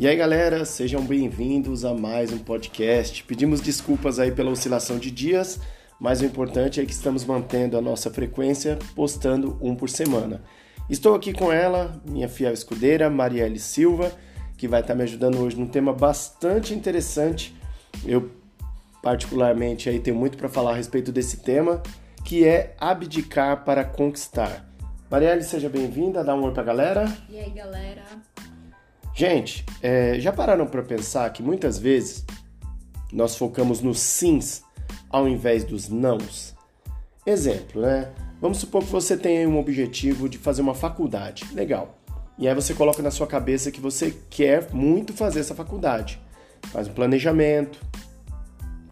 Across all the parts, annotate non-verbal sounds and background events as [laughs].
E aí, galera, sejam bem-vindos a mais um podcast. Pedimos desculpas aí pela oscilação de dias, mas o importante é que estamos mantendo a nossa frequência, postando um por semana. Estou aqui com ela, minha fiel escudeira, Marielle Silva, que vai estar me ajudando hoje num tema bastante interessante. Eu particularmente aí tenho muito para falar a respeito desse tema, que é abdicar para conquistar. Marielle, seja bem-vinda, dá um oi pra galera. E aí, galera? Gente, é, já pararam para pensar que muitas vezes nós focamos nos sims ao invés dos nãos? Exemplo, né? Vamos supor que você tem um objetivo de fazer uma faculdade. Legal. E aí você coloca na sua cabeça que você quer muito fazer essa faculdade. Faz um planejamento,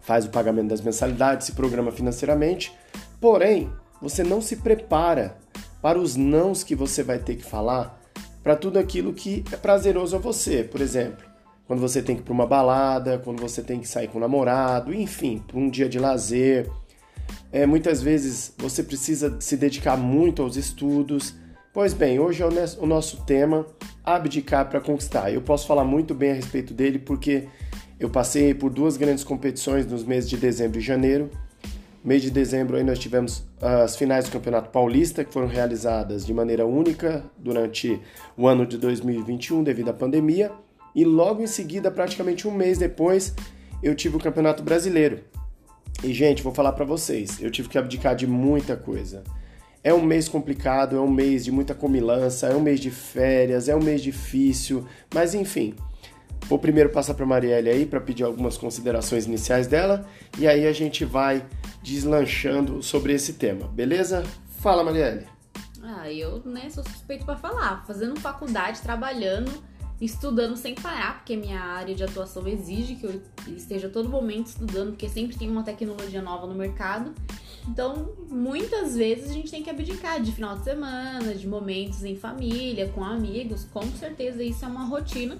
faz o pagamento das mensalidades, se programa financeiramente. Porém, você não se prepara para os nãos que você vai ter que falar para tudo aquilo que é prazeroso a você. Por exemplo, quando você tem que ir para uma balada, quando você tem que sair com o namorado, enfim, para um dia de lazer. É, muitas vezes você precisa se dedicar muito aos estudos. Pois bem, hoje é o nosso tema abdicar para conquistar. Eu posso falar muito bem a respeito dele porque eu passei por duas grandes competições nos meses de dezembro e janeiro Mês de dezembro aí nós tivemos as finais do Campeonato Paulista, que foram realizadas de maneira única durante o ano de 2021 devido à pandemia. E logo em seguida, praticamente um mês depois, eu tive o Campeonato Brasileiro. E gente, vou falar para vocês, eu tive que abdicar de muita coisa. É um mês complicado, é um mês de muita comilança, é um mês de férias, é um mês difícil, mas enfim, Vou primeiro passar para Marielle aí para pedir algumas considerações iniciais dela e aí a gente vai deslanchando sobre esse tema, beleza? Fala, Marielle. Ah, eu né, sou suspeito para falar. Fazendo faculdade, trabalhando, estudando sem parar, porque minha área de atuação exige que eu esteja todo momento estudando, porque sempre tem uma tecnologia nova no mercado. Então, muitas vezes a gente tem que abdicar de final de semana, de momentos em família, com amigos. Com certeza isso é uma rotina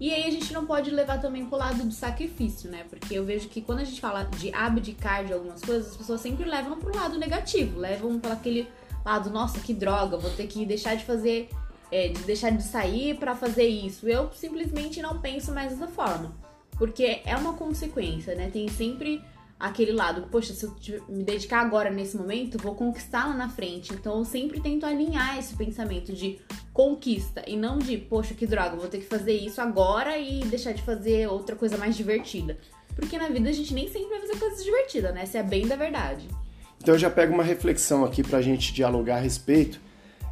e aí a gente não pode levar também pro lado do sacrifício, né? Porque eu vejo que quando a gente fala de abdicar de algumas coisas, as pessoas sempre levam pro lado negativo, levam para aquele lado, nossa, que droga, vou ter que deixar de fazer, é, de deixar de sair para fazer isso. Eu simplesmente não penso mais dessa forma. Porque é uma consequência, né? Tem sempre aquele lado, poxa, se eu me dedicar agora nesse momento, vou conquistar lá na frente. Então eu sempre tento alinhar esse pensamento de conquista e não de, poxa, que droga, vou ter que fazer isso agora e deixar de fazer outra coisa mais divertida. Porque na vida a gente nem sempre vai fazer coisas divertidas, né? Se é bem da verdade. Então eu já pego uma reflexão aqui pra gente dialogar a respeito.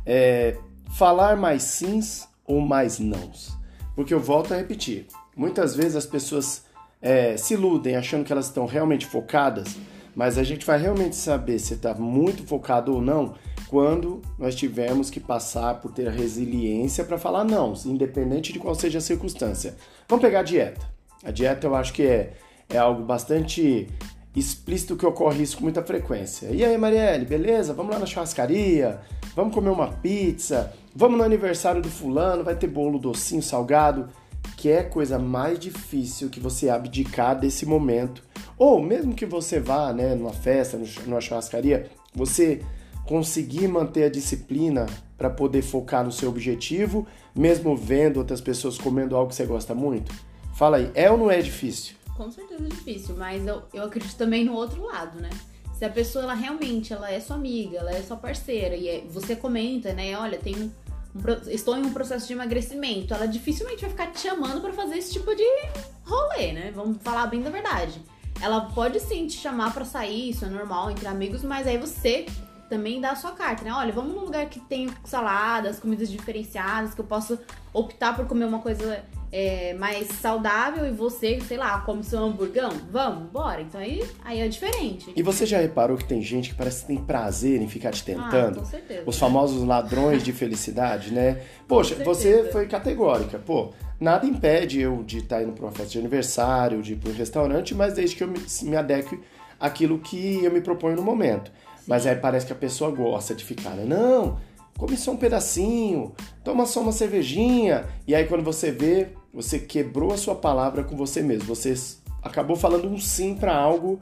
É, falar mais sims ou mais nãos? Porque eu volto a repetir. Muitas vezes as pessoas é, se iludem achando que elas estão realmente focadas, mas a gente vai realmente saber se está muito focado ou não quando nós tivermos que passar por ter a resiliência para falar não, independente de qual seja a circunstância. Vamos pegar a dieta. A dieta eu acho que é, é algo bastante explícito que ocorre isso com muita frequência. E aí, Marielle, beleza? Vamos lá na churrascaria, vamos comer uma pizza, vamos no aniversário do fulano, vai ter bolo docinho, salgado que é coisa mais difícil que você abdicar desse momento. Ou mesmo que você vá, né, numa festa, numa churrascaria, você conseguir manter a disciplina para poder focar no seu objetivo, mesmo vendo outras pessoas comendo algo que você gosta muito? Fala aí, é ou não é difícil? Com certeza é difícil, mas eu, eu acredito também no outro lado, né? Se a pessoa ela realmente ela é sua amiga, ela é sua parceira e é, você comenta, né? Olha, tem um estou em um processo de emagrecimento, ela dificilmente vai ficar te chamando para fazer esse tipo de rolê, né? Vamos falar bem da verdade. Ela pode sim te chamar para sair, isso é normal entre amigos, mas aí você também dá a sua carta, né? Olha, vamos num lugar que tem saladas, comidas diferenciadas, que eu possa optar por comer uma coisa é, mais saudável e você, sei lá, come seu hamburgão, vamos, bora. Então aí, aí é diferente. E você já reparou que tem gente que parece que tem prazer em ficar te tentando? Ah, com certeza. Os famosos ladrões de felicidade, né? Poxa, você foi categórica. Pô, nada impede eu de estar indo para uma festa de aniversário, de ir para um restaurante, mas desde que eu me, me adeque àquilo que eu me proponho no momento. Sim. Mas aí parece que a pessoa gosta de ficar, né? Não, come só um pedacinho, toma só uma cervejinha. E aí quando você vê, você quebrou a sua palavra com você mesmo. Você acabou falando um sim para algo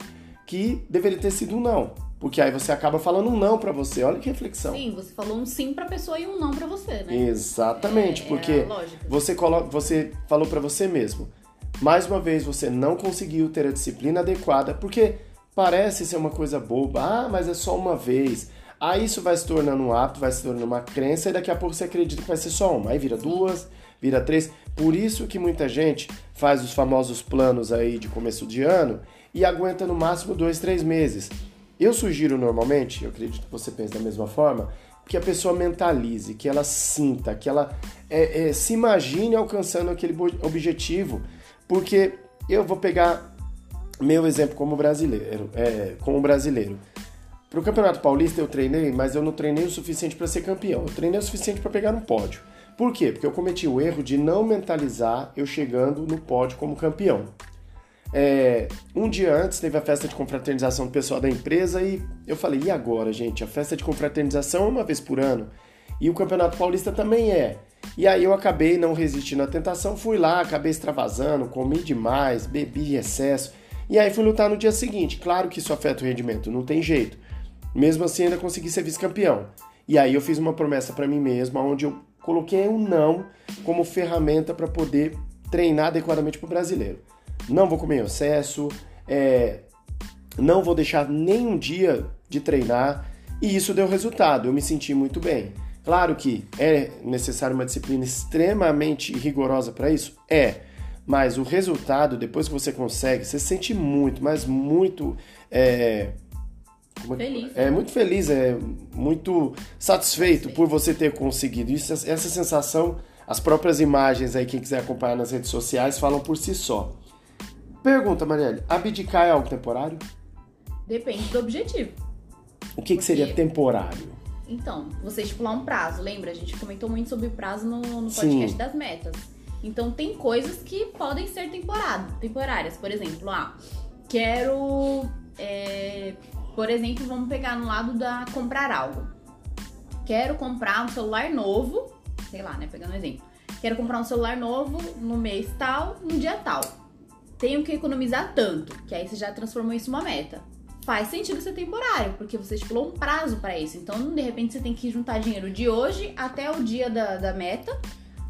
que deveria ter sido um não. Porque aí você acaba falando um não para você. Olha que reflexão. Sim, você falou um sim pra pessoa e um não pra você, né? Exatamente, É, porque é você coloca, você falou para você mesmo. Mais uma vez você não conseguiu ter a disciplina adequada, porque parece ser uma coisa boba. Ah, mas é só uma vez. Aí isso vai se tornando um hábito, vai se tornando uma crença e daqui a pouco você acredita que vai ser só uma. Aí vira duas, vira três. Por isso que muita gente faz os famosos planos aí de começo de ano e aguenta no máximo dois, três meses. Eu sugiro normalmente, eu acredito que você pensa da mesma forma, que a pessoa mentalize, que ela sinta, que ela é, é, se imagine alcançando aquele objetivo. Porque eu vou pegar meu exemplo como brasileiro, é, como brasileiro. Para o Campeonato Paulista eu treinei, mas eu não treinei o suficiente para ser campeão. Eu treinei o suficiente para pegar no pódio. Por quê? Porque eu cometi o erro de não mentalizar eu chegando no pódio como campeão. É, um dia antes teve a festa de confraternização do pessoal da empresa e eu falei, e agora, gente? A festa de confraternização é uma vez por ano e o Campeonato Paulista também é. E aí eu acabei não resistindo à tentação, fui lá, acabei extravasando, comi demais, bebi excesso. E aí fui lutar no dia seguinte. Claro que isso afeta o rendimento, não tem jeito. Mesmo assim, ainda consegui ser vice-campeão. E aí eu fiz uma promessa para mim mesmo, onde eu coloquei um não como ferramenta para poder treinar adequadamente para o brasileiro. Não vou comer em excesso, é, não vou deixar nem um dia de treinar, e isso deu resultado. Eu me senti muito bem. Claro que é necessário uma disciplina extremamente rigorosa para isso? É. Mas o resultado, depois que você consegue, você se sente muito, mas muito. É, é Feliz. É muito feliz, é muito satisfeito por você ter conseguido. Isso, essa sensação, as próprias imagens aí, quem quiser acompanhar nas redes sociais, falam por si só. Pergunta, Marielle, abdicar é algo temporário? Depende do objetivo. O que, que seria Porque- temporário? Então, você estipular um prazo, lembra? A gente comentou muito sobre prazo no, no Sim. podcast das metas. Então, tem coisas que podem ser temporada, temporárias. Por exemplo, ah, quero. é, por exemplo, vamos pegar no lado da comprar algo. Quero comprar um celular novo, sei lá, né? Pegando um exemplo. Quero comprar um celular novo no mês tal, no dia tal. Tenho que economizar tanto, que aí você já transformou isso numa meta faz sentido ser temporário, porque você estipulou um prazo para isso. Então, de repente, você tem que juntar dinheiro de hoje até o dia da, da meta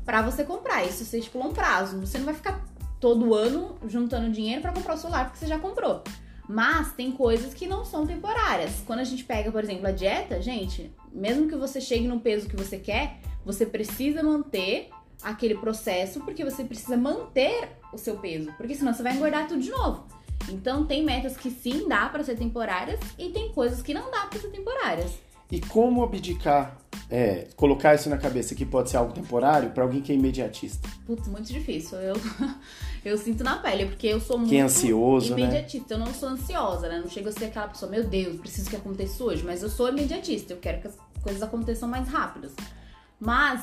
para você comprar. Isso você estipulou um prazo. Você não vai ficar todo ano juntando dinheiro para comprar o celular porque você já comprou. Mas tem coisas que não são temporárias. Quando a gente pega, por exemplo, a dieta, gente, mesmo que você chegue no peso que você quer, você precisa manter aquele processo porque você precisa manter o seu peso, porque senão você vai engordar tudo de novo. Então tem metas que sim dá pra ser temporárias e tem coisas que não dá pra ser temporárias. E como abdicar, é, colocar isso na cabeça que pode ser algo temporário para alguém que é imediatista? Putz, muito difícil. Eu, [laughs] eu sinto na pele, porque eu sou muito Quem é ansioso, né? imediatista. Eu não sou ansiosa, né? Não chego a ser aquela pessoa, meu Deus, preciso que aconteça hoje. Mas eu sou imediatista, eu quero que as coisas aconteçam mais rápidas. Mas,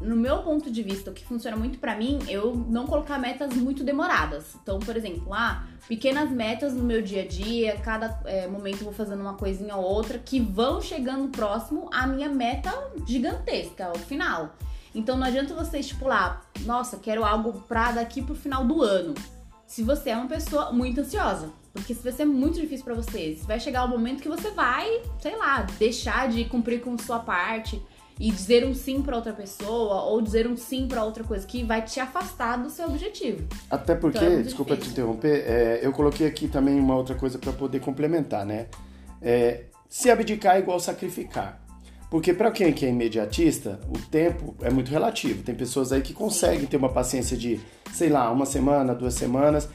no meu ponto de vista, o que funciona muito pra mim, eu não colocar metas muito demoradas. Então, por exemplo, ah, pequenas metas no meu dia a dia, cada é, momento eu vou fazendo uma coisinha ou outra que vão chegando próximo à minha meta gigantesca, ao final. Então não adianta você estipular, nossa, quero algo pra daqui pro final do ano. Se você é uma pessoa muito ansiosa. Porque isso vai ser muito difícil pra você. Vai chegar o momento que você vai, sei lá, deixar de cumprir com sua parte e dizer um sim pra outra pessoa ou dizer um sim pra outra coisa que vai te afastar do seu objetivo. Até porque, Então é desculpa te difícil. interromper, é, eu coloquei aqui também uma outra coisa para poder complementar, né? É, se abdicar é igual sacrificar. Porque para quem que é imediatista, o tempo é muito relativo. Tem pessoas aí que conseguem ter uma paciência de, sei lá, uma semana, duas semanas.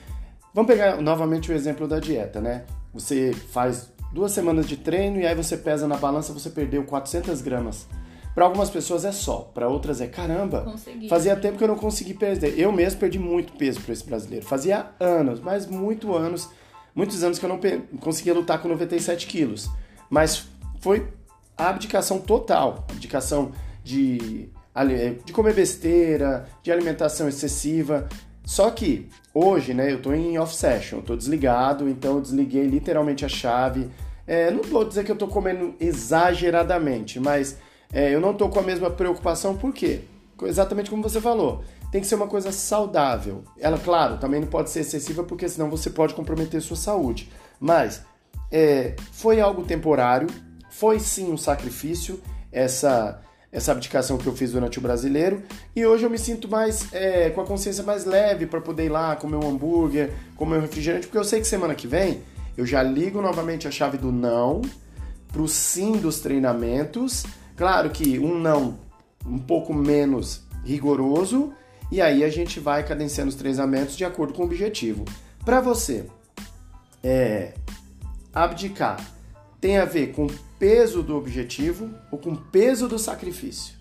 Vamos pegar novamente o exemplo da dieta, né? Você faz duas semanas de treino e aí você pesa na balança, você perdeu 400 gramas. Para algumas pessoas é só, para outras é caramba. Consegui. Fazia tempo que eu não consegui perder. Eu mesmo perdi muito peso para esse brasileiro. Fazia anos, mas muito anos, muitos anos que eu não conseguia lutar com 97 quilos. Mas foi a abdicação total, abdicação de, ali- de comer besteira, de alimentação excessiva. Só que hoje, né, eu tô em off session, eu tô desligado, então eu desliguei literalmente a chave. É, não vou dizer que eu tô comendo exageradamente, mas é, eu não tô com a mesma preocupação, por quê? Exatamente como você falou. Tem que ser uma coisa saudável. Ela, claro, também não pode ser excessiva, porque senão você pode comprometer sua saúde. Mas é, foi algo temporário, foi sim um sacrifício, essa, essa abdicação que eu fiz durante o brasileiro, e hoje eu me sinto mais é, com a consciência mais leve para poder ir lá comer um hambúrguer, comer um refrigerante, porque eu sei que semana que vem eu já ligo novamente a chave do não para o sim dos treinamentos. Claro que um não um pouco menos rigoroso, e aí a gente vai cadenciando os treinamentos de acordo com o objetivo. Para você, é, abdicar tem a ver com peso do objetivo ou com peso do sacrifício?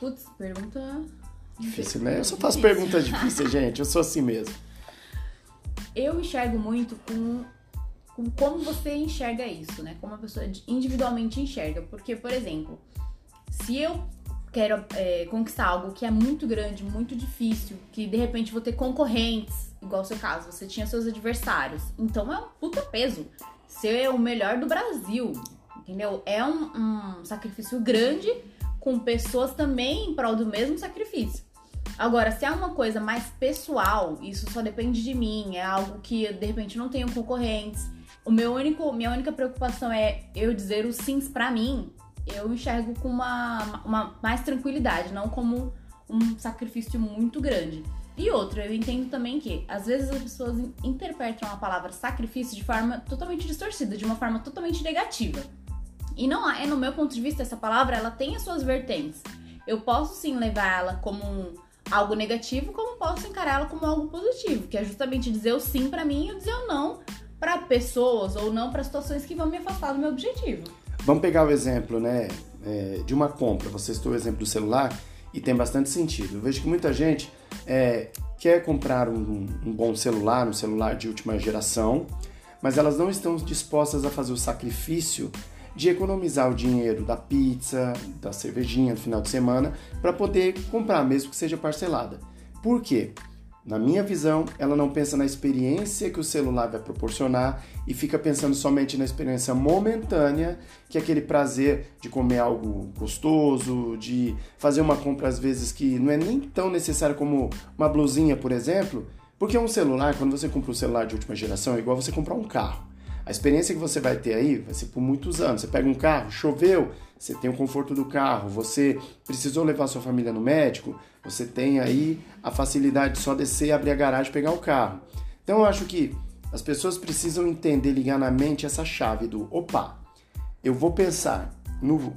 Putz, pergunta. Difícil, né? Eu só faço perguntas difíceis, [laughs] gente. Eu sou assim mesmo. Eu enxergo muito com, com como você enxerga isso, né? Como a pessoa individualmente enxerga. Porque, por exemplo, se eu quero é, conquistar algo que é muito grande, muito difícil, que de repente vou ter concorrentes, igual o seu caso, você tinha seus adversários. Então é um puta peso. Ser o melhor do Brasil, entendeu? É um, um sacrifício grande com pessoas também em prol do mesmo sacrifício. Agora, se é uma coisa mais pessoal, isso só depende de mim, é algo que de repente não tenho concorrentes. O meu único, minha única preocupação é eu dizer os sims para mim. Eu enxergo com uma, uma mais tranquilidade, não como um sacrifício muito grande. E outra, eu entendo também que às vezes as pessoas interpretam a palavra sacrifício de forma totalmente distorcida, de uma forma totalmente negativa. E não é, no meu ponto de vista, essa palavra ela tem as suas vertentes. Eu posso sim levar ela como um, algo negativo, como posso encarar ela como algo positivo, que é justamente dizer o sim para mim e dizer o não para pessoas ou não para situações que vão me afastar do meu objetivo. Vamos pegar o exemplo, né, é, de uma compra. Você citou o exemplo do celular e tem bastante sentido. Eu vejo que muita gente é, quer comprar um, um bom celular, um celular de última geração, mas elas não estão dispostas a fazer o sacrifício de economizar o dinheiro da pizza, da cervejinha no final de semana, para poder comprar, mesmo que seja parcelada. Por quê? Na minha visão, ela não pensa na experiência que o celular vai proporcionar e fica pensando somente na experiência momentânea, que é aquele prazer de comer algo gostoso, de fazer uma compra às vezes que não é nem tão necessária como uma blusinha, por exemplo, porque um celular, quando você compra um celular de última geração, é igual você comprar um carro. A experiência que você vai ter aí vai ser por muitos anos. Você pega um carro, choveu, você tem o conforto do carro, você precisou levar sua família no médico, você tem aí a facilidade de só descer, abrir a garagem e pegar o carro. Então eu acho que as pessoas precisam entender, ligar na mente essa chave do opa, eu vou pensar no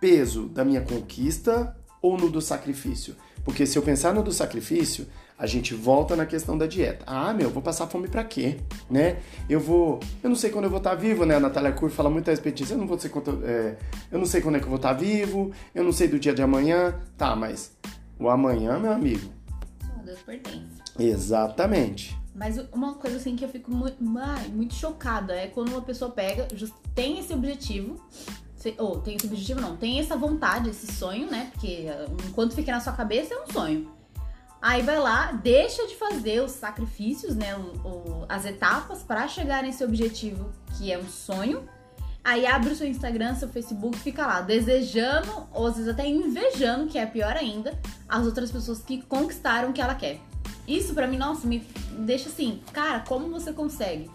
peso da minha conquista ou no do sacrifício. Porque se eu pensar no do sacrifício, a gente volta na questão da dieta. Ah, meu, vou passar fome para quê? Né? Eu vou. Eu não sei quando eu vou estar tá vivo, né? A Natália Cur fala muito a respeito disso. Eu não, vou ser, é, eu não sei quando é que eu vou estar tá vivo, eu não sei do dia de amanhã. Tá, mas o amanhã, meu amigo. Só Deus pertence. Exatamente. Mas uma coisa assim que eu fico muito, muito chocada é quando uma pessoa pega, tem esse objetivo, ou tem esse objetivo não, tem essa vontade, esse sonho, né? Porque enquanto fica na sua cabeça é um sonho. Aí vai lá, deixa de fazer os sacrifícios, né? O, o, as etapas para chegar nesse objetivo que é um sonho. Aí abre o seu Instagram, seu Facebook, fica lá desejando, ou às vezes até invejando, que é pior ainda, as outras pessoas que conquistaram o que ela quer. Isso para mim, nossa, me deixa assim, cara, como você consegue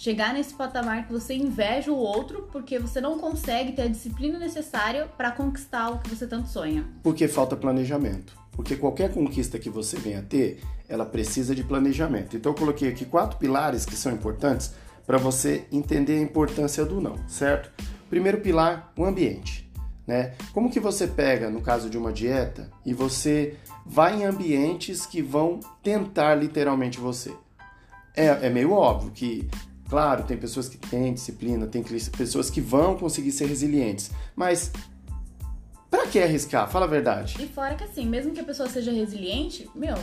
chegar nesse patamar que você inveja o outro porque você não consegue ter a disciplina necessária para conquistar o que você tanto sonha? Porque falta planejamento. Porque qualquer conquista que você venha ter, ela precisa de planejamento. Então eu coloquei aqui quatro pilares que são importantes para você entender a importância do não, certo? Primeiro pilar, o ambiente. Né? Como que você pega, no caso de uma dieta, e você vai em ambientes que vão tentar literalmente você? É, é meio óbvio que, claro, tem pessoas que têm disciplina, tem pessoas que vão conseguir ser resilientes, mas Pra que arriscar? Fala a verdade. E fora que assim, mesmo que a pessoa seja resiliente, meu,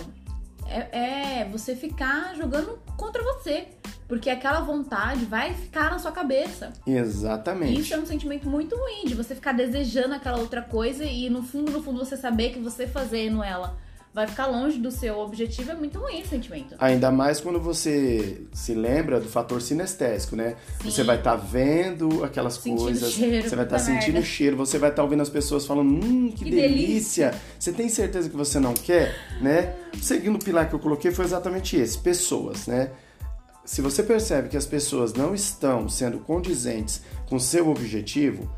é, é você ficar jogando contra você. Porque aquela vontade vai ficar na sua cabeça. Exatamente. Isso é um sentimento muito ruim, de você ficar desejando aquela outra coisa e no fundo, no fundo, você saber que você fazendo ela vai ficar longe do seu objetivo, é muito ruim esse sentimento. Ainda mais quando você se lembra do fator sinestésico, né? Sim. Você vai estar tá vendo aquelas sentindo coisas, cheiro, você vai estar tá sentindo o cheiro, você vai estar tá ouvindo as pessoas falando, hum, que, que delícia. delícia. Você tem certeza que você não quer, né? Seguindo o pilar que eu coloquei foi exatamente esse, pessoas, né? se você percebe que as pessoas não estão sendo condizentes com seu objetivo,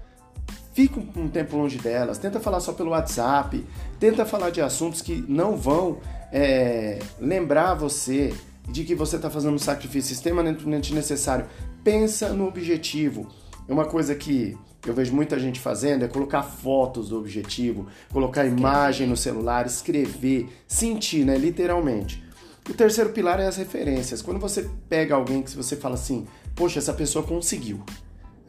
fica um tempo longe delas, tenta falar só pelo WhatsApp, tenta falar de assuntos que não vão é, lembrar você de que você está fazendo um sacrifício extremamente necessário. Pensa no objetivo. É uma coisa que eu vejo muita gente fazendo é colocar fotos do objetivo, colocar escrever. imagem no celular, escrever, sentir, né, literalmente. O terceiro pilar é as referências. Quando você pega alguém que você fala assim, poxa, essa pessoa conseguiu.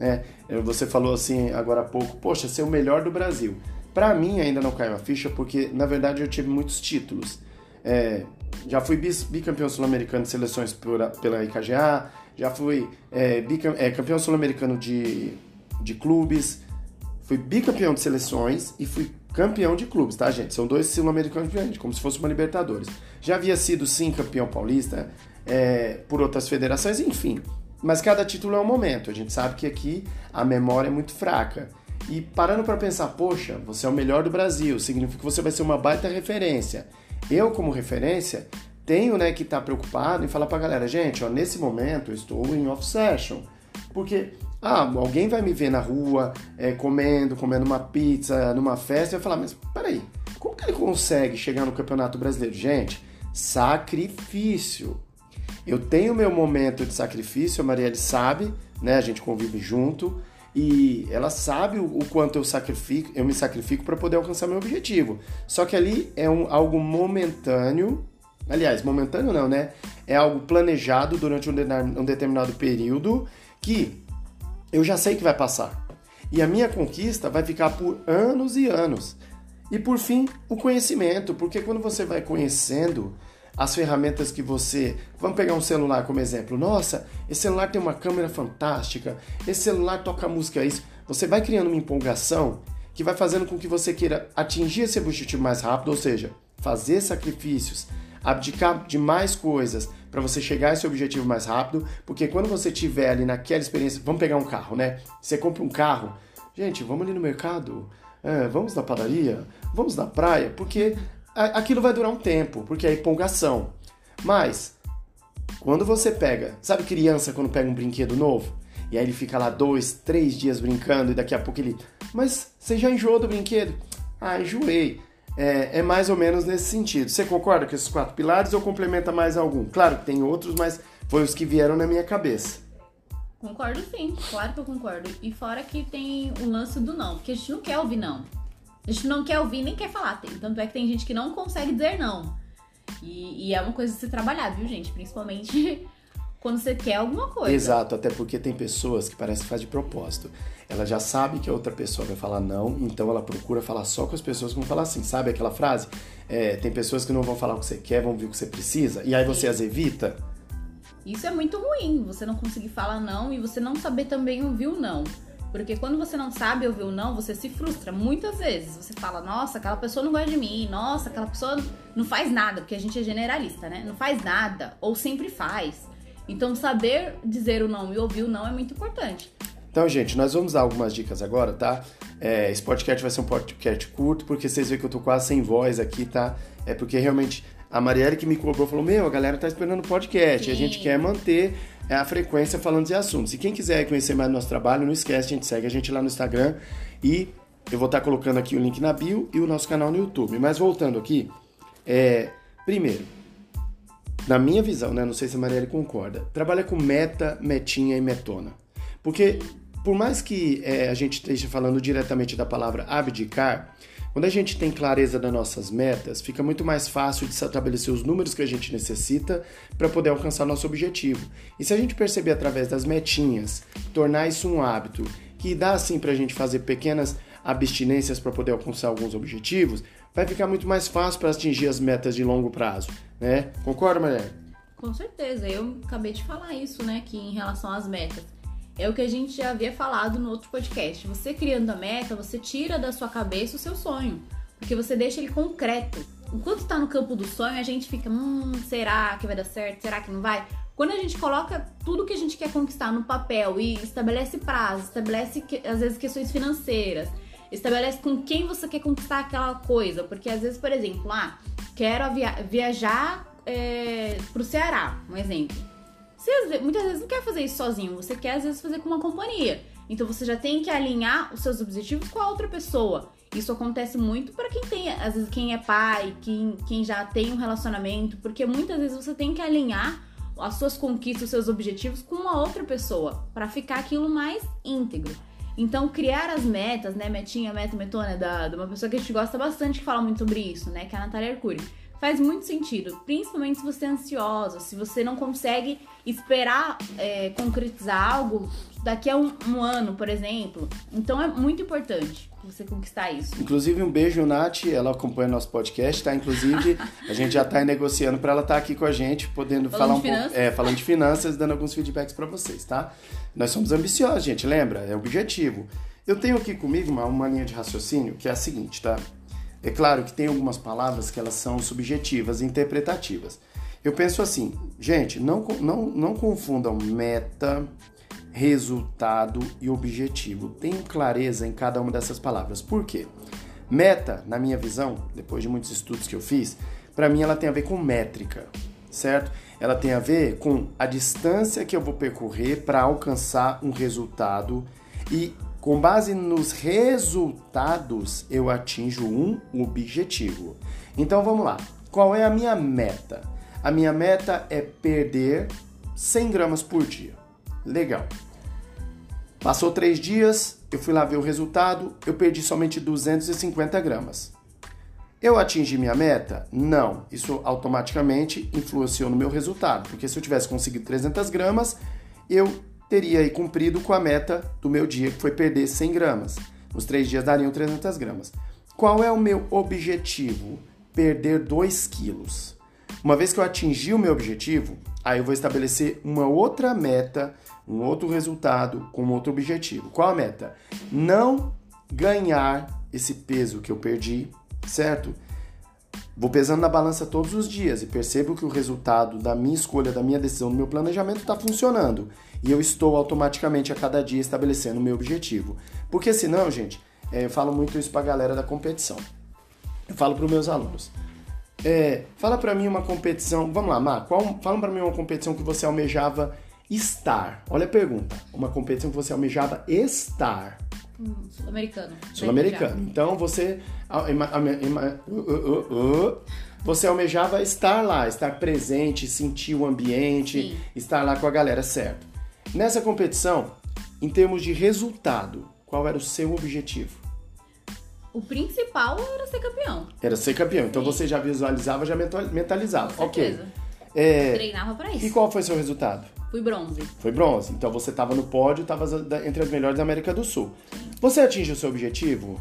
Né? Você falou assim agora há pouco, poxa, ser o melhor do Brasil. Para mim ainda não caiu a ficha porque na verdade eu tive muitos títulos. É, já fui bicampeão sul-americano de seleções pela IKGA, já fui é, bicam, é, campeão sul-americano de de clubes, fui bicampeão de seleções e fui campeão de clubes, tá, gente? São dois sul-americanos diferentes, como se fosse uma Libertadores. Já havia sido, sim, campeão paulista é, por outras federações, enfim. Mas cada título é um momento. A gente sabe que aqui a memória é muito fraca. E parando para pensar, poxa, você é o melhor do Brasil, significa que você vai ser uma baita referência. Eu, como referência, tenho né, que estar tá preocupado em falar para a galera, gente, ó, nesse momento eu estou em off-session. Porque ah, alguém vai me ver na rua é, comendo, comendo uma pizza numa festa e vai falar, mas peraí, como que ele consegue chegar no Campeonato Brasileiro? Gente, sacrifício. Eu tenho meu momento de sacrifício, a Marielle sabe, né? A gente convive junto e ela sabe o, quanto eu sacrifico, eu me sacrifico para poder alcançar meu objetivo. Só que ali é um, algo momentâneo, aliás, momentâneo não, né? É algo planejado durante um, um determinado período que eu já sei que vai passar. E a minha conquista vai ficar por anos e anos. E por fim, o conhecimento, porque quando você vai conhecendo as ferramentas que você. Vamos pegar um celular como exemplo. Nossa, esse celular tem uma câmera fantástica, esse celular toca música, isso. Você vai criando uma empolgação que vai fazendo com que você queira atingir esse objetivo mais rápido, ou seja, fazer sacrifícios, abdicar de mais coisas para você chegar a esse objetivo mais rápido, porque quando você tiver ali naquela experiência, vamos pegar um carro, né? Você compra um carro, gente, vamos ali no mercado, é, vamos na padaria, vamos na praia, porque aquilo vai durar um tempo, porque é empolgação. Mas quando você pega, sabe criança quando pega um brinquedo novo? E aí ele fica lá dois, três dias brincando e daqui a pouco ele. Mas você já enjoou do brinquedo? Ah, enjoei é, é, mais ou menos nesse sentido. Você concorda com esses quatro pilares ou complementa mais algum? Claro que tem outros, mas foi os que vieram na minha cabeça. Concordo sim, claro que eu concordo. E fora que tem o lance do não, porque a gente não quer ouvir não. A gente não quer ouvir nem quer falar. Tem. Tanto é que tem gente que não consegue dizer não. E, e é uma coisa de se trabalhar, viu, gente? Principalmente [laughs] quando você quer alguma coisa. Exato, até porque tem pessoas que parece que faz de propósito. Ela já sabe que a outra pessoa vai falar não, então ela procura falar só com as pessoas que vão falar assim. Sabe aquela frase? É, tem pessoas que não vão falar o que você quer, vão ver o que você precisa, e aí você as evita. Isso é muito ruim, você não conseguir falar não e você não saber também ouvir o não. Porque quando você não sabe ouvir o não, você se frustra. Muitas vezes você fala, nossa, aquela pessoa não gosta de mim, nossa, aquela pessoa não faz nada, porque a gente é generalista, né? Não faz nada, ou sempre faz. Então, saber dizer o não e ouvir o não é muito importante. Então, gente, nós vamos dar algumas dicas agora, tá? É, esse podcast vai ser um podcast curto, porque vocês veem que eu tô quase sem voz aqui, tá? É porque realmente a Marielle que me cobrou falou: Meu, a galera tá esperando o podcast Sim. e a gente quer manter é, a frequência falando de assuntos. E quem quiser conhecer mais do nosso trabalho, não esquece, a gente segue a gente lá no Instagram e eu vou estar colocando aqui o link na bio e o nosso canal no YouTube. Mas voltando aqui, é, primeiro, na minha visão, né? Não sei se a Marielle concorda. Trabalha com meta, metinha e metona. Porque, por mais que é, a gente esteja falando diretamente da palavra abdicar, quando a gente tem clareza das nossas metas, fica muito mais fácil de estabelecer os números que a gente necessita para poder alcançar nosso objetivo. E se a gente perceber através das metinhas, tornar isso um hábito, que dá assim para a gente fazer pequenas abstinências para poder alcançar alguns objetivos, vai ficar muito mais fácil para atingir as metas de longo prazo, né? Concorda, mulher? Com certeza. Eu acabei de falar isso, né, que em relação às metas. É o que a gente já havia falado no outro podcast. Você criando a meta, você tira da sua cabeça o seu sonho, porque você deixa ele concreto. Enquanto está no campo do sonho, a gente fica, hum, será que vai dar certo? Será que não vai? Quando a gente coloca tudo que a gente quer conquistar no papel e estabelece prazo, estabelece às vezes questões financeiras, estabelece com quem você quer conquistar aquela coisa. Porque às vezes, por exemplo, ah, quero via viajar é, pro Ceará, um exemplo. Você muitas vezes não quer fazer isso sozinho, você quer às vezes fazer com uma companhia. Então você já tem que alinhar os seus objetivos com a outra pessoa. Isso acontece muito para quem tem, às vezes quem é pai, quem, quem já tem um relacionamento, porque muitas vezes você tem que alinhar as suas conquistas, os seus objetivos com uma outra pessoa, para ficar aquilo mais íntegro. Então, criar as metas, né, metinha, meta, metona, da, de uma pessoa que a gente gosta bastante que fala muito sobre isso, né, que é a Natália Arcuri faz muito sentido, principalmente se você é ansiosa, se você não consegue esperar é, concretizar algo daqui a um, um, ano, por exemplo. Então é muito importante você conquistar isso. Inclusive, um beijo, Nath, ela acompanha nosso podcast, tá? Inclusive, [laughs] a gente já tá negociando para ela estar tá aqui com a gente, podendo falando falar um pouco, é, falando de finanças, dando alguns feedbacks para vocês, tá? Nós somos ambiciosos, gente, lembra? É objetivo. Eu tenho aqui comigo uma, uma linha de raciocínio que é a seguinte, tá? É claro que tem algumas palavras que elas são subjetivas, interpretativas. Eu penso assim, gente, não, não, não confundam meta, resultado e objetivo. Tenham clareza em cada uma dessas palavras. Por quê? Meta, na minha visão, depois de muitos estudos que eu fiz, para mim ela tem a ver com métrica, certo? Ela tem a ver com a distância que eu vou percorrer para alcançar um resultado e com base nos resultados, eu atinjo um objetivo. Então vamos lá. Qual é a minha meta? A minha meta é perder 100 gramas por dia. Legal. Passou três dias, eu fui lá ver o resultado, eu perdi somente 250 gramas. Eu atingi minha meta? Não. Isso automaticamente influenciou no meu resultado, porque se eu tivesse conseguido 300 gramas, eu teria cumprido com a meta do meu dia, que foi perder 100 gramas. Os três dias dariam 300 gramas. Qual é o meu objetivo? Perder 2 quilos. Uma vez que eu atingir o meu objetivo, aí eu vou estabelecer uma outra meta, um outro resultado com outro objetivo. Qual a meta? Não ganhar esse peso que eu perdi, certo? Vou pesando na balança todos os dias e percebo que o resultado da minha escolha, da minha decisão, do meu planejamento está funcionando e eu estou automaticamente a cada dia estabelecendo o meu objetivo. Porque senão, gente, é, eu falo muito isso para a galera da competição. Eu falo para os meus alunos. É, fala para mim uma competição. Vamos lá, Mar, qual, fala para mim uma competição que você almejava estar. Olha a pergunta. Uma competição que você almejava estar. Hum, Sul-americano. Sul-americano. Então você. Uh, uh, uh, você almejava estar lá, estar presente, sentir o ambiente, Sim. estar lá com a galera, certo? Nessa competição, em termos de resultado, qual era o seu objetivo? O principal era ser campeão. Era ser campeão. Então Sim. você já visualizava, já mentalizava. Com ok. É... Treinava para isso. E qual foi o seu resultado? Fui bronze. Foi bronze. Então você estava no pódio, estava entre as melhores da América do Sul. Você atinge o seu objetivo?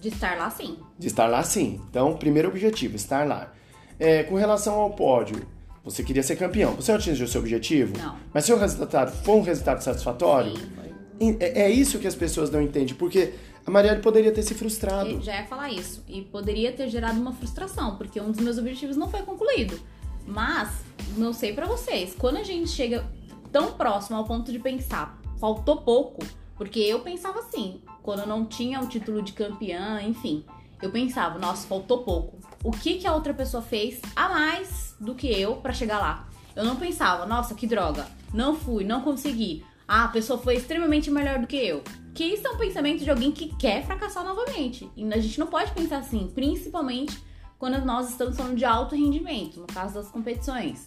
De estar lá sim. De estar lá sim. Então, primeiro objetivo, estar lá. É, com relação ao pódio, você queria ser campeão. Você atingiu seu objetivo? Não. Mas seu resultado foi um resultado satisfatório? Sim, foi. É, é isso que as pessoas não entendem, porque a Marielle poderia ter se frustrado. Eu já ia falar isso. E poderia ter gerado uma frustração, porque um dos meus objetivos não foi concluído. Mas, não sei para vocês, quando a gente chega tão próximo ao ponto de pensar, faltou pouco, porque eu pensava assim, quando eu não tinha o título de campeã, enfim, eu pensava, nossa, faltou pouco. O que que a outra pessoa fez a mais do que eu para chegar lá? Eu não pensava, nossa, que droga, não fui, não consegui. Ah, a pessoa foi extremamente melhor do que eu. Que isso é um pensamento de alguém que quer fracassar novamente. E a gente não pode pensar assim, principalmente quando nós estamos falando de alto rendimento, no caso das competições.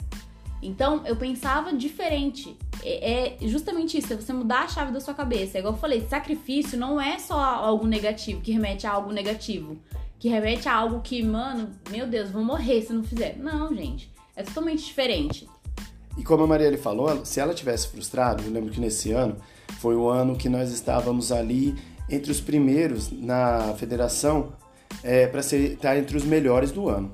Então, eu pensava diferente. É, é, justamente isso, é você mudar a chave da sua cabeça. É igual eu falei, sacrifício não é só algo negativo, que remete a algo negativo. Que remete a algo que, mano, meu Deus, vou morrer se não fizer. Não, gente. É totalmente diferente. E como a Marielle falou, se ela tivesse frustrado, eu lembro que nesse ano foi o ano que nós estávamos ali entre os primeiros na federação é, para estar entre os melhores do ano.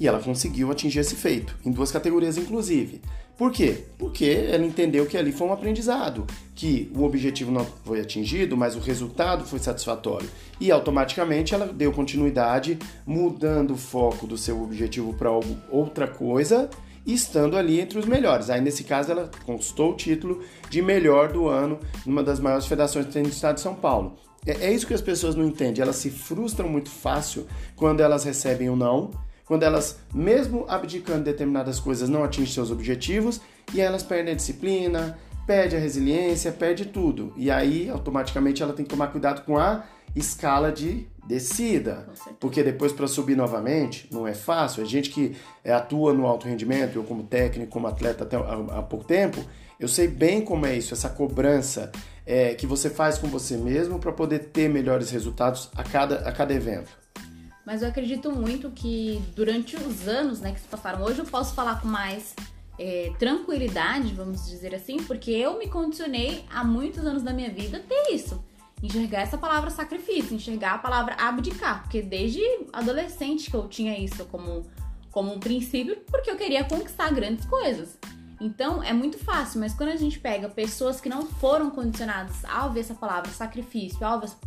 E ela conseguiu atingir esse feito, em duas categorias inclusive. Por quê? Porque ela entendeu que ali foi um aprendizado, que o objetivo não foi atingido, mas o resultado foi satisfatório. E automaticamente ela deu continuidade, mudando o foco do seu objetivo para outra coisa estando ali entre os melhores. Aí nesse caso ela conquistou o título de melhor do ano numa das maiores federações tem no estado de São Paulo. É, é isso que as pessoas não entendem, elas se frustram muito fácil quando elas recebem o um não quando elas, mesmo abdicando de determinadas coisas, não atingem seus objetivos, e elas perdem a disciplina, perde a resiliência, perde tudo. E aí, automaticamente, ela tem que tomar cuidado com a escala de descida. Porque depois para subir novamente não é fácil. A gente que é, atua no alto rendimento, eu como técnico, como atleta até há, há pouco tempo, eu sei bem como é isso, essa cobrança é, que você faz com você mesmo para poder ter melhores resultados a cada, a cada evento. Mas eu acredito muito que durante os anos né, que se passaram, hoje eu posso falar com mais é, tranquilidade, vamos dizer assim, porque eu me condicionei há muitos anos da minha vida a ter isso enxergar essa palavra sacrifício, enxergar a palavra abdicar, porque desde adolescente que eu tinha isso como, como um princípio, porque eu queria conquistar grandes coisas. Então é muito fácil, mas quando a gente pega pessoas que não foram condicionadas a ouvir essa palavra sacrifício,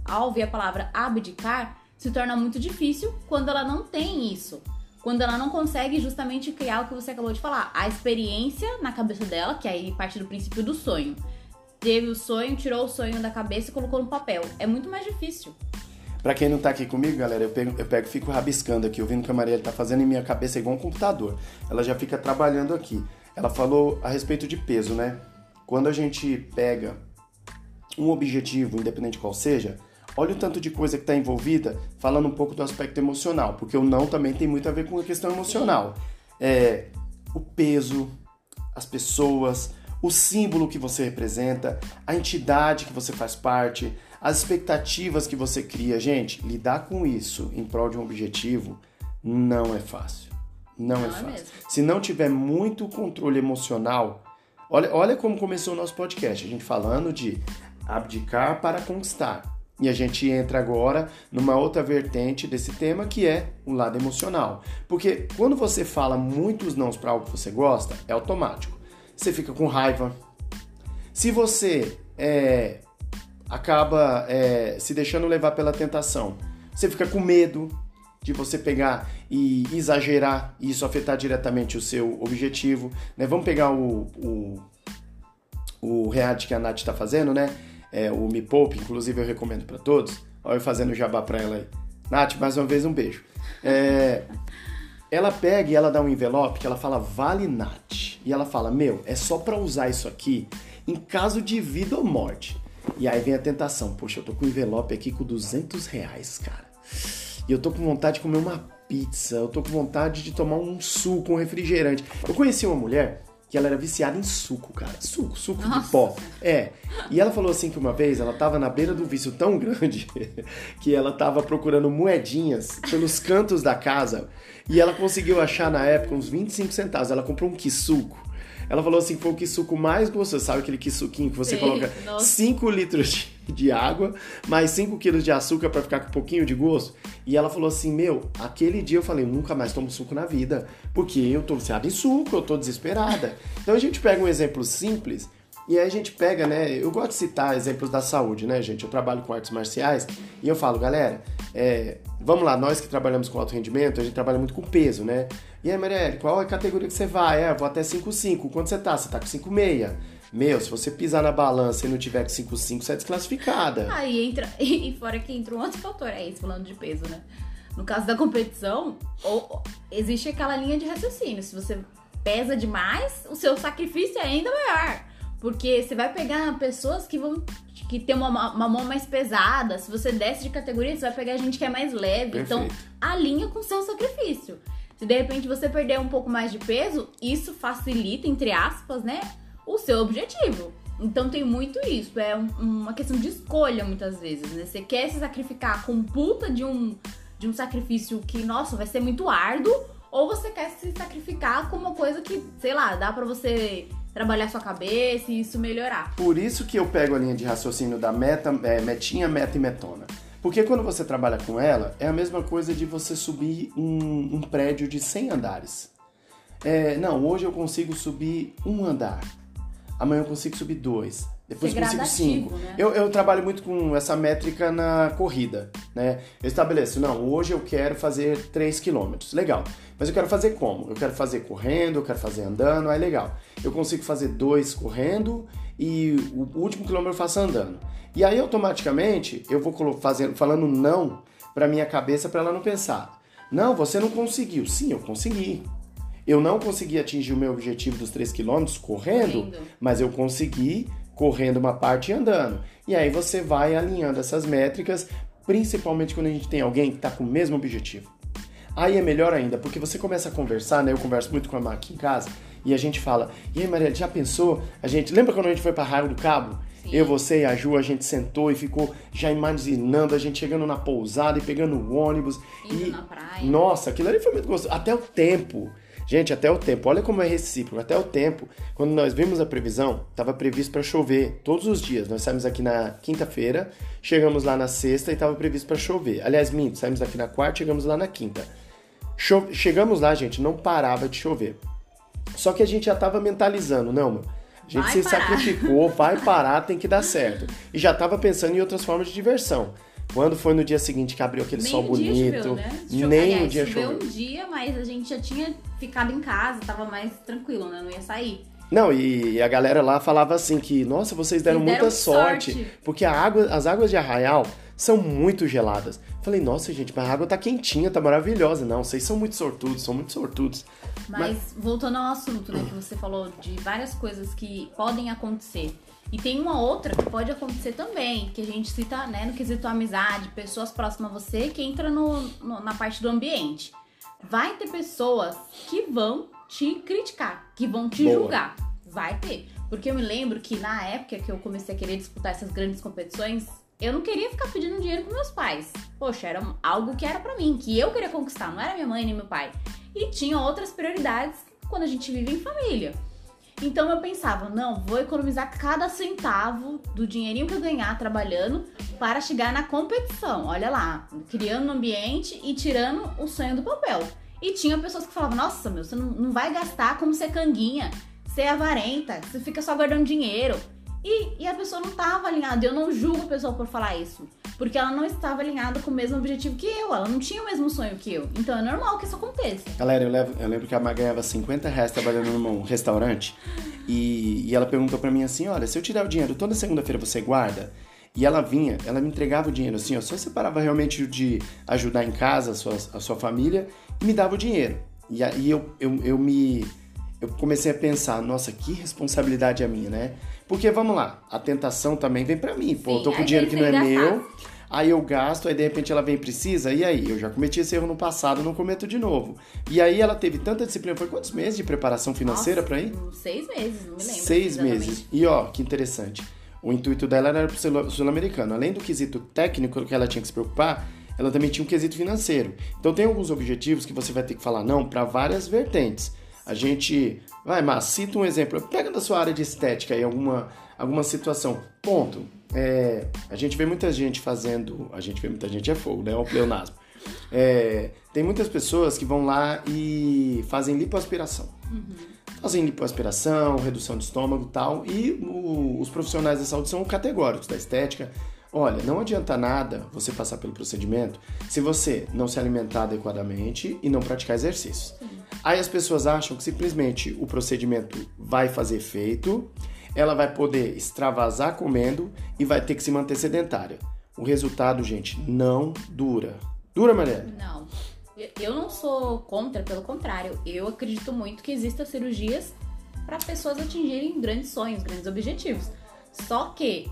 a ouvir a palavra abdicar, se torna muito difícil quando ela não tem isso. Quando ela não consegue justamente criar o que você acabou de falar, a experiência na cabeça dela, que aí parte do princípio do sonho teve o sonho, tirou o sonho da cabeça e colocou no papel. É muito mais difícil. Pra quem não tá aqui comigo, galera, eu pego, eu pego fico rabiscando aqui, ouvindo o que a Marielle tá fazendo em minha cabeça igual um computador. Ela já fica trabalhando aqui. Ela falou a respeito de peso, né? Quando a gente pega um objetivo, independente qual seja, olha o tanto de coisa que está envolvida, falando um pouco do aspecto emocional, porque o não também tem muito a ver com a questão emocional. É, o peso, as pessoas, o símbolo que você representa, a entidade que você faz parte, as expectativas que você cria. Gente, lidar com isso em prol de um objetivo não é fácil. Não, é não é, é fácil. Se não tiver muito controle emocional, olha, olha como começou o nosso podcast, a gente falando de abdicar para conquistar. E a gente entra agora numa outra vertente desse tema que é o lado emocional. Porque quando você fala muitos nãos para algo que você gosta, é automático você fica com raiva. Se você é, acaba é, se deixando levar pela tentação, você fica com medo de você pegar e exagerar e isso afetar diretamente o seu objetivo. Né? Vamos pegar o, o, o reality que a Nath está fazendo, né? É, o Me Poupe, inclusive eu recomendo para todos. Olha eu fazendo jabá para ela aí. Nath, mais uma vez um beijo. É, ela pega e ela dá um envelope que ela fala Vale Nat. E ela fala: Meu, é só para usar isso aqui em caso de vida ou morte. E aí vem a tentação: Poxa, eu tô com um envelope aqui com 200 reais, cara. E eu tô com vontade de comer uma pizza. Eu tô com vontade de tomar um suco, um refrigerante. Eu conheci uma mulher que ela era viciada em suco, cara. Suco, suco Nossa. de pó. É. E ela falou assim que uma vez ela tava na beira do vício tão [laughs] grande que ela tava procurando moedinhas pelos cantos da casa e ela conseguiu achar na época uns 25 centavos. Ela comprou um quisuco. Ela falou assim que foi o quisuco mais gostoso. Sabe aquele quisuquinho que você Sim, coloca 5 litros de, de, água, mais 5 quilos de açúcar para ficar com um pouquinho de gosto? E ela falou assim: Meu, aquele dia eu falei, nunca mais tomo suco na vida, porque eu tô viciada em suco, eu tô desesperada. Então a gente pega um exemplo simples e aí a gente pega, né? Eu gosto de citar exemplos da saúde, né, gente? Eu trabalho com artes marciais e eu falo, galera, é, vamos lá, nós que trabalhamos com alto rendimento, a gente trabalha muito com peso, né? E aí, Marielle, qual é a categoria que você vai? É, eu vou até 5,5. Quanto você tá? Você tá com 5,6. Meu, se você pisar na balança e não tiver com 5,5, você é desclassificada. Aí entra. [laughs] E fora que entra um outro fator, é isso, falando de peso, né? No caso da competição, ou, existe aquela linha de raciocínio. Se você pesa demais, o seu sacrifício é ainda maior. Porque você vai pegar pessoas que vão que tem uma, uma mão mais pesada. Se você desce de categoria, você vai pegar gente que é mais leve. Então, Perfeito. Então, alinha com o seu sacrifício. Se de repente você perder um pouco mais de peso, isso facilita, entre aspas, né, o seu objetivo. Então tem muito isso, é um, uma questão de escolha muitas vezes, né? Você quer se sacrificar com puta de um, de um sacrifício que, nossa, vai ser muito árduo, ou você quer se sacrificar com uma coisa que, sei lá, dá para você trabalhar sua cabeça e isso melhorar. Por isso que eu pego a linha de raciocínio da meta, é, metinha, meta e metona. Porque quando você trabalha com ela, é a mesma coisa de você subir um, um prédio de 100 andares. É, não, hoje eu consigo subir um andar. Amanhã eu consigo subir dois. Depois Ser consigo cinco. Né? Eu, eu trabalho muito com essa métrica na corrida, né? Eu estabeleço, não, hoje eu quero fazer 3 km. Legal. Mas eu quero fazer como? Eu quero fazer correndo, eu quero fazer andando, aí legal. Eu consigo fazer dois correndo e o último quilômetro eu faço andando. E aí automaticamente eu vou fazendo, falando não para minha cabeça para ela não pensar. Não, você não conseguiu. Sim, eu consegui. Eu não consegui atingir o meu objetivo dos 3 km correndo, Correndo. mas eu consegui correndo uma parte e andando. E aí você vai alinhando essas métricas, principalmente quando a gente tem alguém que está com o mesmo objetivo. Aí é melhor ainda, porque você começa a conversar, né? Eu converso muito com a Má aqui em casa, e a gente fala, e aí Maria, já pensou? A gente, lembra quando a gente foi pra Raio do Cabo? Sim. Eu, você e a Ju, a gente sentou e ficou já imaginando, a gente chegando na pousada e pegando o ônibus. Indo e, na praia. Nossa, aquilo ali foi muito gostoso. Até o tempo. Gente, até o tempo. Olha como é recíproco. Até o tempo. Quando nós vimos a previsão, estava previsto para chover todos os dias. Nós saímos aqui na quinta-feira, chegamos lá na sexta e estava previsto para chover. Aliás, minto, saímos aqui na quarta, chegamos lá na quinta. Cho- Chegamos lá, gente, não parava de chover. Só que a gente já estava mentalizando, não, meu. A gente Vai se parar. sacrificou, vai parar, tem que dar certo. E já estava pensando em outras formas de diversão. Quando foi no dia seguinte que abriu aquele Nem sol bonito, choveu, né? Nem Aliás, um dia choveu choveu. um dia, mas a gente já tinha ficado em casa, tava mais tranquilo, né? Não ia sair. Não, e, a galera lá falava assim que, nossa, vocês deram, deram muita sorte, sorte. porque a água, as águas de Arraial são muito geladas. Falei, nossa, gente, mas a água tá quentinha, tá maravilhosa. Não, vocês são muito sortudos, são muito sortudos. Mas, voltando ao assunto, né, que você falou de várias coisas que podem acontecer. E tem uma outra que pode acontecer também, que a gente cita, né, no quesito amizade, pessoas próximas a você, que entra no, no- na parte do ambiente. Vai ter pessoas que vão te criticar, que vão te Boa. julgar. Vai ter. Porque eu me lembro que na época que eu comecei a querer disputar essas grandes competições, eu não queria ficar pedindo dinheiro pros meus pais. Poxa, era algo que era pra mim, que eu queria conquistar, não era minha mãe nem meu pai. E tinha outras prioridades quando a gente vive em família. Então eu pensava, não, vou economizar cada centavo do dinheirinho que eu ganhar trabalhando para chegar na competição. Olha lá, criando um ambiente e tirando o sonho do papel. E tinha pessoas que falavam, nossa, meu, você não, não vai gastar como ser canguinha, ser avarenta, você fica só guardando dinheiro. E, e a pessoa não estava alinhada. Eu não julgo a pessoa por falar isso. Porque ela não estava alinhada com o mesmo objetivo que eu. Ela não tinha o mesmo sonho que eu. Então é normal que isso aconteça. Galera, eu, levo- eu lembro que a Má ganhava 50 reais trabalhando num restaurante e, e ela perguntou pra mim assim: olha, se eu tirar o dinheiro toda segunda-feira você guarda? E ela vinha, ela me entregava o dinheiro assim, ó, só separava realmente de ajudar em casa a sua, a sua família e me dava o dinheiro. E aí eu, eu, eu me. Eu comecei a pensar, nossa, que responsabilidade é minha, né? Porque vamos lá, a tentação também vem pra mim. Pô, eu Sim, tô com dinheiro que não é meu, Aí eu gasto, aí de repente ela vem e precisa, e aí? Eu já cometi esse erro no passado, não cometo de novo. E aí ela teve tanta disciplina, foi quantos meses de preparação financeira pra ir? Seis meses, não me lembro. Seis meses. E ó, que interessante. O intuito dela era pro sul- sul-americano. Além do quesito técnico que ela tinha que se preocupar, ela também tinha um quesito financeiro. Então tem alguns objetivos que você vai ter que falar não para várias vertentes. A gente. Vai, mas cita um exemplo. Pega da sua área de estética aí alguma, alguma situação. Ponto. É, a gente vê muita gente fazendo. A gente vê muita gente é fogo, né? É o pleonasmo. É, tem muitas pessoas que vão lá e fazem lipoaspiração. Fazem lipoaspiração, redução de estômago e tal. E o- os profissionais da saúde são categóricos da estética. Olha, não adianta nada você passar pelo procedimento se você não se alimentar adequadamente e não praticar exercícios. Aí as pessoas acham que simplesmente o procedimento vai fazer efeito, ela vai poder extravasar comendo e vai ter que se manter sedentária. O resultado, gente, não dura. Dura, Marielle? Não. Eu não sou contra, pelo contrário. Eu acredito muito que existam cirurgias para pessoas atingirem grandes sonhos, grandes objetivos. Só que,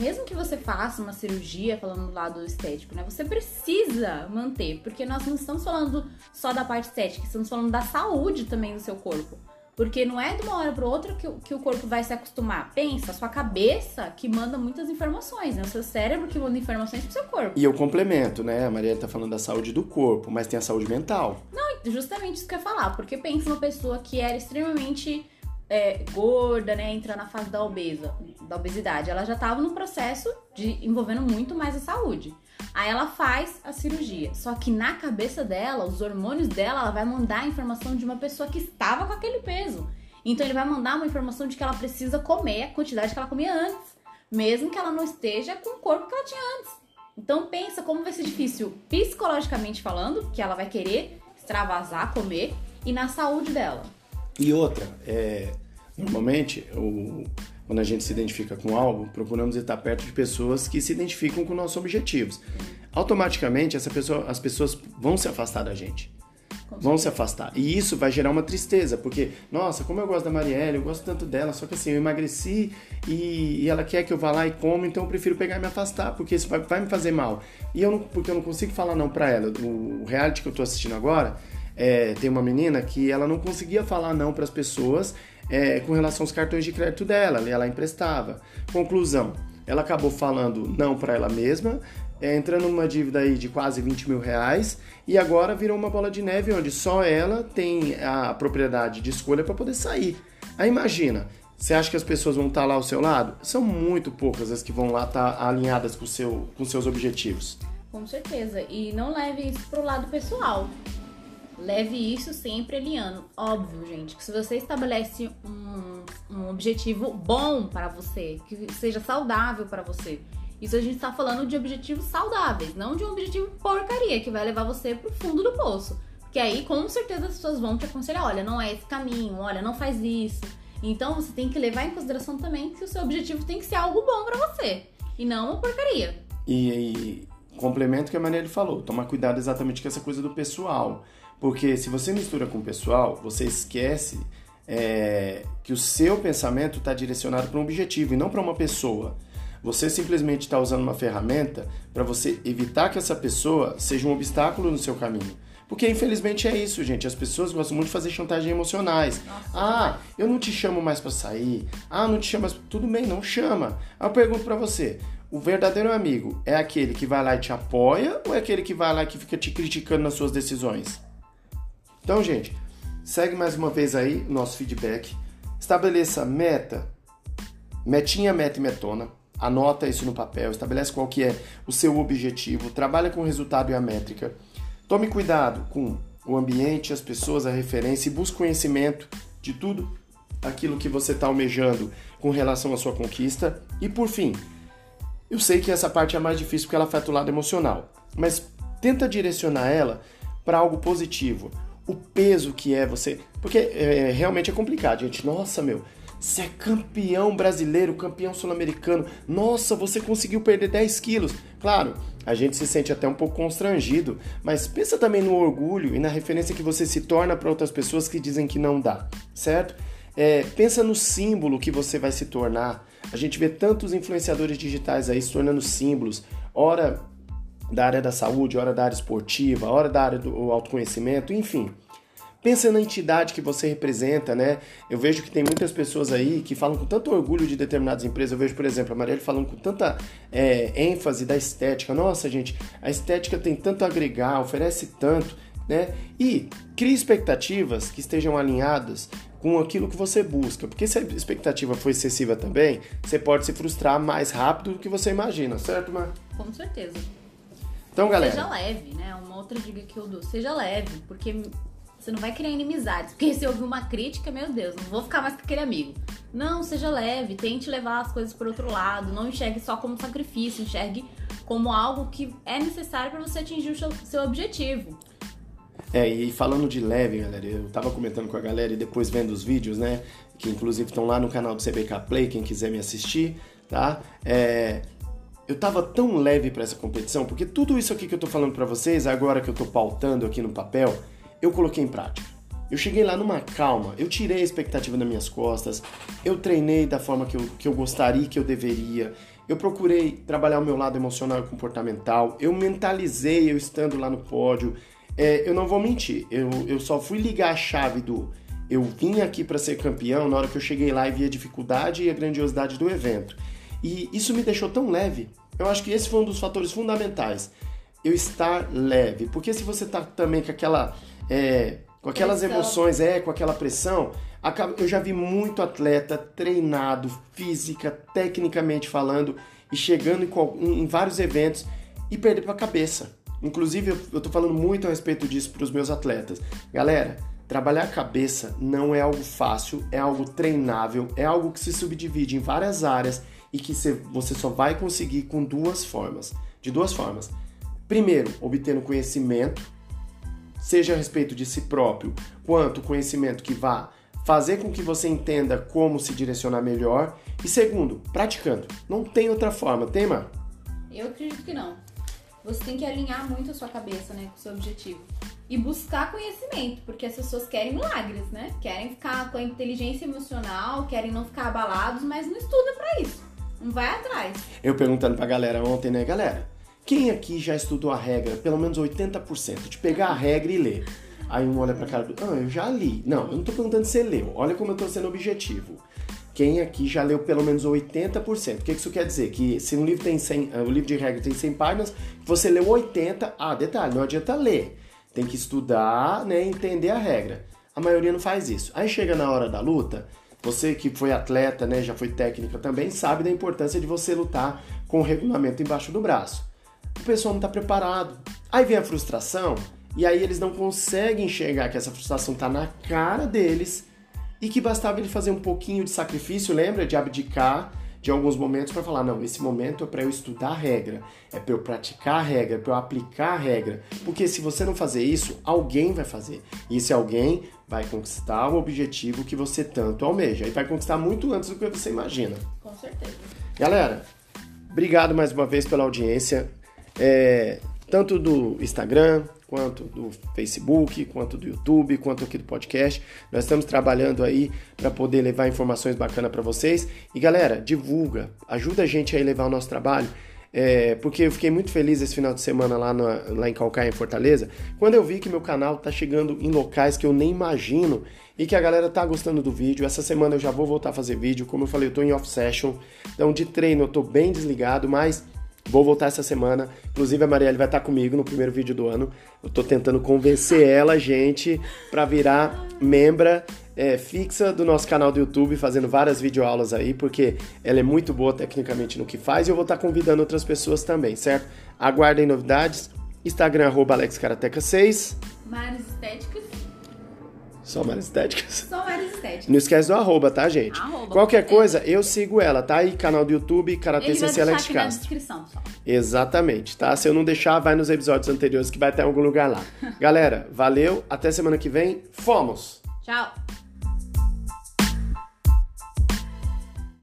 mesmo que você faça uma cirurgia, falando do lado estético, né? Você precisa manter, porque nós não estamos falando só da parte estética, estamos falando da saúde também do seu corpo. Porque não é de uma hora para outra que, o- que o corpo vai se acostumar. Pensa, a sua cabeça que manda muitas informações, né? O seu cérebro que manda informações pro seu corpo. E eu complemento, né? A Marielle tá falando da saúde do corpo, mas tem a saúde mental. Justamente isso que eu ia falar, porque pensa uma pessoa que era extremamente é, gorda, né, entra na fase da obesa, da obesidade, ela já tava no processo de envolvendo muito mais a saúde. Aí ela faz a cirurgia, só que na cabeça dela, os hormônios dela, ela vai mandar a informação de uma pessoa que estava com aquele peso. Então ele vai mandar uma informação de que ela precisa comer a quantidade que ela comia antes, mesmo que ela não esteja com o corpo que ela tinha antes. Então pensa como vai ser difícil psicologicamente falando, que ela vai querer extravasar, comer, e na saúde dela. E outra, é, normalmente, o- quando a gente se identifica com algo, procuramos estar perto de pessoas que se identificam com nossos objetivos. Automaticamente, essa pessoa, as pessoas vão se afastar da gente. vão se afastar. E isso vai gerar uma tristeza, porque, nossa, como eu gosto da Marielle, eu gosto tanto dela, só que assim, eu emagreci e, e ela quer que eu vá lá e como, então eu prefiro pegar e me afastar, porque isso vai, vai me fazer mal. E eu não, porque eu não consigo falar não pra ela. O, o reality que eu tô assistindo agora, é, tem uma menina que ela não conseguia falar não para as pessoas é, com relação aos cartões de crédito dela, ela emprestava. Conclusão, ela acabou falando não para ela mesma, é, entrando numa dívida aí de quase 20 mil reais e agora virou uma bola de neve onde só ela tem a propriedade de escolha para poder sair. Aí imagina, você acha que as pessoas vão estar tá lá ao seu lado? São muito poucas as que vão lá estar tá alinhadas com, seu, com seus objetivos. Com certeza. E não leve isso pro lado pessoal. Leve isso sempre alinhando. Óbvio, gente, que se você estabelece um, um objetivo bom para você, que seja saudável para você, isso a gente está falando de objetivos saudáveis, não de um objetivo porcaria que vai levar você pro fundo do poço. Porque aí, com certeza, as pessoas vão te aconselhar: olha, não é esse caminho, olha, não faz isso. Então, você tem que levar em consideração também que o seu objetivo tem que ser algo bom para você e não uma porcaria. E, e complemento que a Maria falou: tomar cuidado exatamente com essa coisa do pessoal. Porque se você mistura com o pessoal, você esquece é, que o seu pensamento está direcionado para um objetivo e não para uma pessoa. Você simplesmente está usando uma ferramenta para você evitar que essa pessoa seja um obstáculo no seu caminho. Porque infelizmente é isso, gente. As pessoas gostam muito de fazer chantagem emocionais. Nossa, ah, eu não te chamo mais para sair. Ah, não te chamo mais. Tudo bem, não chama. Aí eu pergunto para você: o verdadeiro amigo é aquele que vai lá e te apoia ou é aquele que vai lá e que fica te criticando nas suas decisões? Então, gente, segue mais uma vez aí o nosso feedback. Estabeleça meta, metinha, meta e metona. Anota isso no papel, estabelece qual que é o seu objetivo, trabalha com o resultado e a métrica. Tome cuidado com o ambiente, as pessoas, a referência e busque conhecimento de tudo aquilo que você está almejando com relação à sua conquista. E por fim, eu sei que essa parte é mais difícil porque ela afeta o lado emocional, mas tenta direcionar ela para algo positivo o peso que é você. Porque é, realmente é complicado, gente. Nossa, meu, você é campeão brasileiro, campeão sul-americano. Nossa, você conseguiu perder 10 quilos. Claro, a gente se sente até um pouco constrangido, mas pensa também no orgulho e na referência que você se torna para outras pessoas que dizem que não dá, certo? É, pensa no símbolo que você vai se tornar. A gente vê tantos influenciadores digitais aí se tornando símbolos. Ora da área da saúde, hora da área esportiva, hora da área do autoconhecimento, enfim. Pensa na entidade que você representa, né? Eu vejo que tem muitas pessoas aí que falam com tanto orgulho de determinadas empresas. Eu vejo, por exemplo, a Marielle falando com tanta é, ênfase da estética. Nossa, gente, a estética tem tanto a agregar, oferece tanto, né? E crie expectativas que estejam alinhadas com aquilo que você busca. Porque se a expectativa for excessiva também, você pode se frustrar mais rápido do que você imagina, certo, Mar? Com certeza. Então, galera. Seja leve, né? Uma outra dica que eu dou: seja leve, porque você não vai criar inimizades. Porque se ouvir uma crítica, meu Deus, não vou ficar mais com aquele amigo. Não, seja leve, tente levar as coisas por outro lado. Não enxergue só como sacrifício, enxergue como algo que é necessário para você atingir o seu, seu objetivo. É, e falando de leve, galera, eu tava comentando com a galera e depois vendo os vídeos, né? Que inclusive estão lá no canal do CBK Play, quem quiser me assistir, tá? É, eu tava tão leve para essa competição, porque tudo isso aqui que eu tô falando para vocês, agora que eu tô pautando aqui no papel, eu coloquei em prática. Eu cheguei lá numa calma, eu tirei a expectativa das minhas costas, eu treinei da forma que eu, que eu gostaria, que eu deveria, eu procurei trabalhar o meu lado emocional e comportamental, eu mentalizei eu estando lá no pódio. É, eu não vou mentir, eu, eu só fui ligar a chave do eu vim aqui para ser campeão na hora que eu cheguei lá e vi a dificuldade e a grandiosidade do evento. E isso me deixou tão leve. Eu acho que esse foi um dos fatores fundamentais. Eu estar leve. Porque se você tá também com aquela. É, com aquelas pressão. emoções, é, com aquela pressão, eu já vi muito atleta treinado, física, tecnicamente falando, e chegando em, em vários eventos e perder pra cabeça. Inclusive, eu, eu tô falando muito a respeito disso para os meus atletas. Galera, trabalhar a cabeça não é algo fácil, é algo treinável, é algo que se subdivide em várias áreas e que você só vai conseguir com duas formas. De duas formas. Primeiro, obtendo conhecimento, seja a respeito de si próprio, quanto conhecimento que vá fazer com que você entenda como se direcionar melhor. E segundo, praticando. Não tem outra forma, tem, Eu acredito que não. Você tem que alinhar muito a sua cabeça, né, com o seu objetivo. e buscar conhecimento, porque as pessoas querem milagres, né? Querem ficar com a inteligência emocional, querem não ficar abalados, mas não estuda para isso. Não vai atrás. Eu perguntando pra galera ontem, né, galera? Quem aqui já estudou a regra, pelo menos 80%, de pegar a regra e ler? Aí um olha pra cara do, ah, eu já li. Não, eu não tô perguntando se você leu. Olha como eu tô sendo objetivo. Quem aqui já leu pelo menos 80%? O que isso quer dizer? Que se um livro tem 100, o livro de regra tem 100 páginas, você leu 80, ah, detalhe, não adianta ler. Tem que estudar, né, entender a regra. A maioria não faz isso. Aí chega na hora da luta, você que foi atleta, né, já foi técnica também, sabe da importância de você lutar com o regulamento embaixo do braço. O pessoal não está preparado. Aí vem a frustração, e aí eles não conseguem enxergar que essa frustração está na cara deles e que bastava ele fazer um pouquinho de sacrifício, lembra? De abdicar de alguns momentos para falar: não, esse momento é para eu estudar a regra, é para eu praticar a regra, é para eu aplicar a regra. Porque se você não fazer isso, alguém vai fazer. E esse alguém vai conquistar o objetivo que você tanto almeja. E vai conquistar muito antes do que você imagina. Com certeza. Galera, obrigado mais uma vez pela audiência. É, tanto do Instagram, quanto do Facebook, quanto do YouTube, quanto aqui do podcast. Nós estamos trabalhando aí para poder levar informações bacanas para vocês. E galera, divulga, ajuda a gente a levar o nosso trabalho. É, porque eu fiquei muito feliz esse final de semana lá, no, lá em Calcaia, em Fortaleza, quando eu vi que meu canal tá chegando em locais que eu nem imagino e que a galera tá gostando do vídeo. Essa semana eu já vou voltar a fazer vídeo, como eu falei, eu tô em off session, então de treino eu tô bem desligado, mas Vou voltar essa semana. Inclusive, a Marielle vai estar comigo no primeiro vídeo do ano. Eu tô tentando convencer ela, gente, para virar membra é, fixa do nosso canal do YouTube, fazendo várias videoaulas aí, porque ela é muito boa tecnicamente no que faz e eu vou estar convidando outras pessoas também, certo? Aguardem novidades. Instagram, arroba AlexKarateca6. Mares Estéticas. Só Mares Estéticas. Só Mares Estéticas. Não esquece do arroba, tá, gente? Arroba, Qualquer coisa, eu sigo ela, tá? E canal do YouTube, vai CC Alex aqui na Castro. descrição, pessoal. Exatamente, tá? Se eu não deixar, vai nos episódios anteriores que vai ter em algum lugar lá. [laughs] Galera, valeu, até semana que vem. Fomos! Tchau.